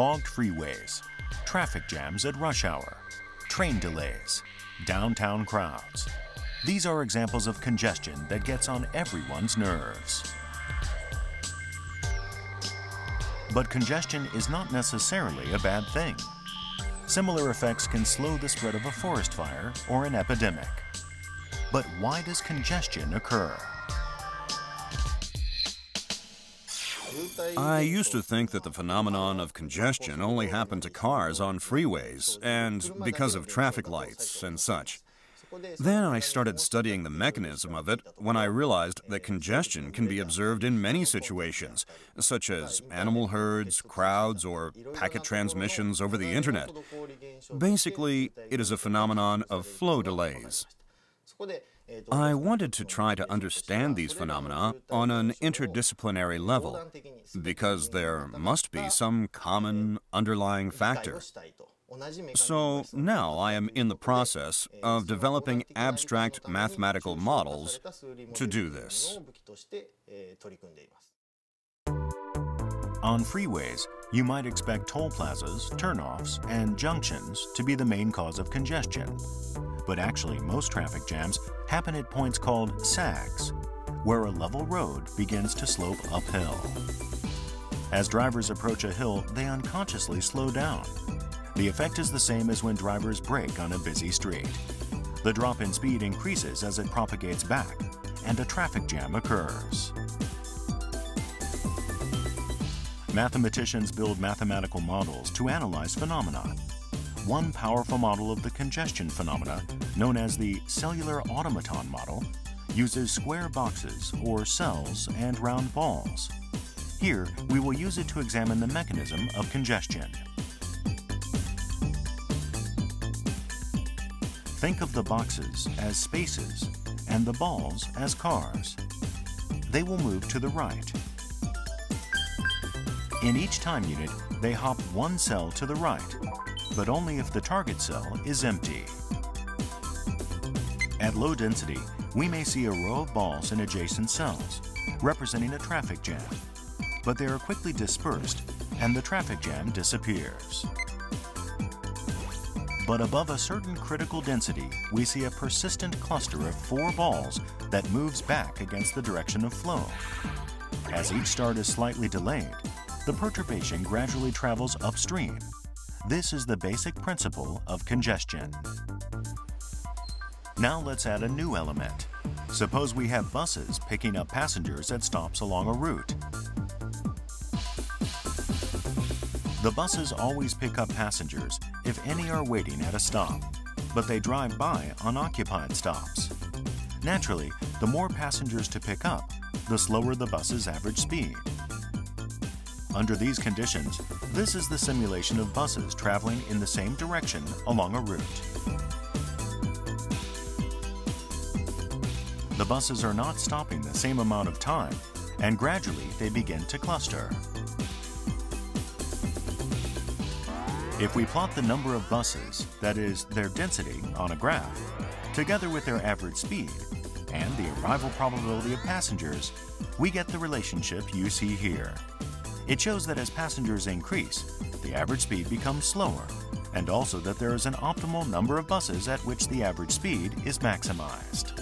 clogged freeways, traffic jams at rush hour, train delays, downtown crowds. These are examples of congestion that gets on everyone's nerves. But congestion is not necessarily a bad thing. Similar effects can slow the spread of a forest fire or an epidemic. But why does congestion occur? I used to think that the phenomenon of congestion only happened to cars on freeways and because of traffic lights and such. Then I started studying the mechanism of it when I realized that congestion can be observed in many situations, such as animal herds, crowds, or packet transmissions over the internet. Basically, it is a phenomenon of flow delays. I wanted to try to understand these phenomena on an interdisciplinary level because there must be some common underlying factor. So now I am in the process of developing abstract mathematical models to do this. On freeways, you might expect toll plazas, turnoffs, and junctions to be the main cause of congestion. But actually, most traffic jams happen at points called sags, where a level road begins to slope uphill. As drivers approach a hill, they unconsciously slow down the effect is the same as when drivers brake on a busy street. The drop in speed increases as it propagates back, and a traffic jam occurs. Mathematicians build mathematical models to analyze phenomena. One powerful model of the congestion phenomena, known as the cellular automaton model, uses square boxes or cells and round balls. Here, we will use it to examine the mechanism of congestion. Think of the boxes as spaces and the balls as cars. They will move to the right. In each time unit, they hop one cell to the right, but only if the target cell is empty. At low density, we may see a row of balls in adjacent cells, representing a traffic jam, but they are quickly dispersed and the traffic jam disappears. But above a certain critical density, we see a persistent cluster of four balls that moves back against the direction of flow. As each start is slightly delayed, the perturbation gradually travels upstream. This is the basic principle of congestion. Now let's add a new element. Suppose we have buses picking up passengers at stops along a route. The buses always pick up passengers if any are waiting at a stop, but they drive by unoccupied stops. Naturally, the more passengers to pick up, the slower the bus's average speed. Under these conditions, this is the simulation of buses traveling in the same direction along a route. The buses are not stopping the same amount of time, and gradually they begin to cluster. If we plot the number of buses, that is, their density, on a graph, together with their average speed, and the arrival probability of passengers, we get the relationship you see here. It shows that as passengers increase, the average speed becomes slower, and also that there is an optimal number of buses at which the average speed is maximized.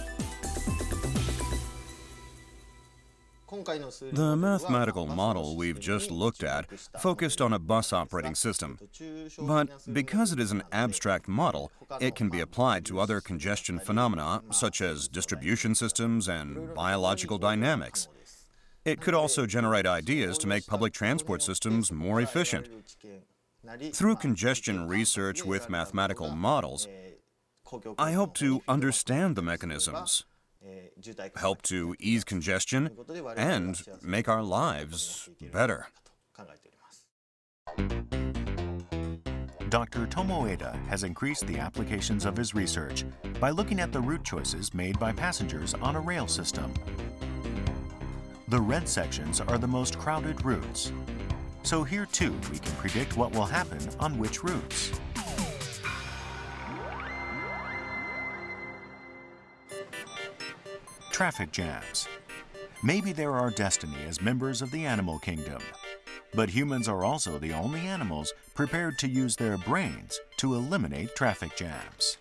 The mathematical model we've just looked at focused on a bus operating system. But because it is an abstract model, it can be applied to other congestion phenomena such as distribution systems and biological dynamics. It could also generate ideas to make public transport systems more efficient. Through congestion research with mathematical models, I hope to understand the mechanisms help to ease congestion, and make our lives better. Dr. Tomoeda has increased the applications of his research by looking at the route choices made by passengers on a rail system. The red sections are the most crowded routes. So here too, we can predict what will happen on which routes. traffic jams. Maybe they're our destiny as members of the animal kingdom. But humans are also the only animals prepared to use their brains to eliminate traffic jams.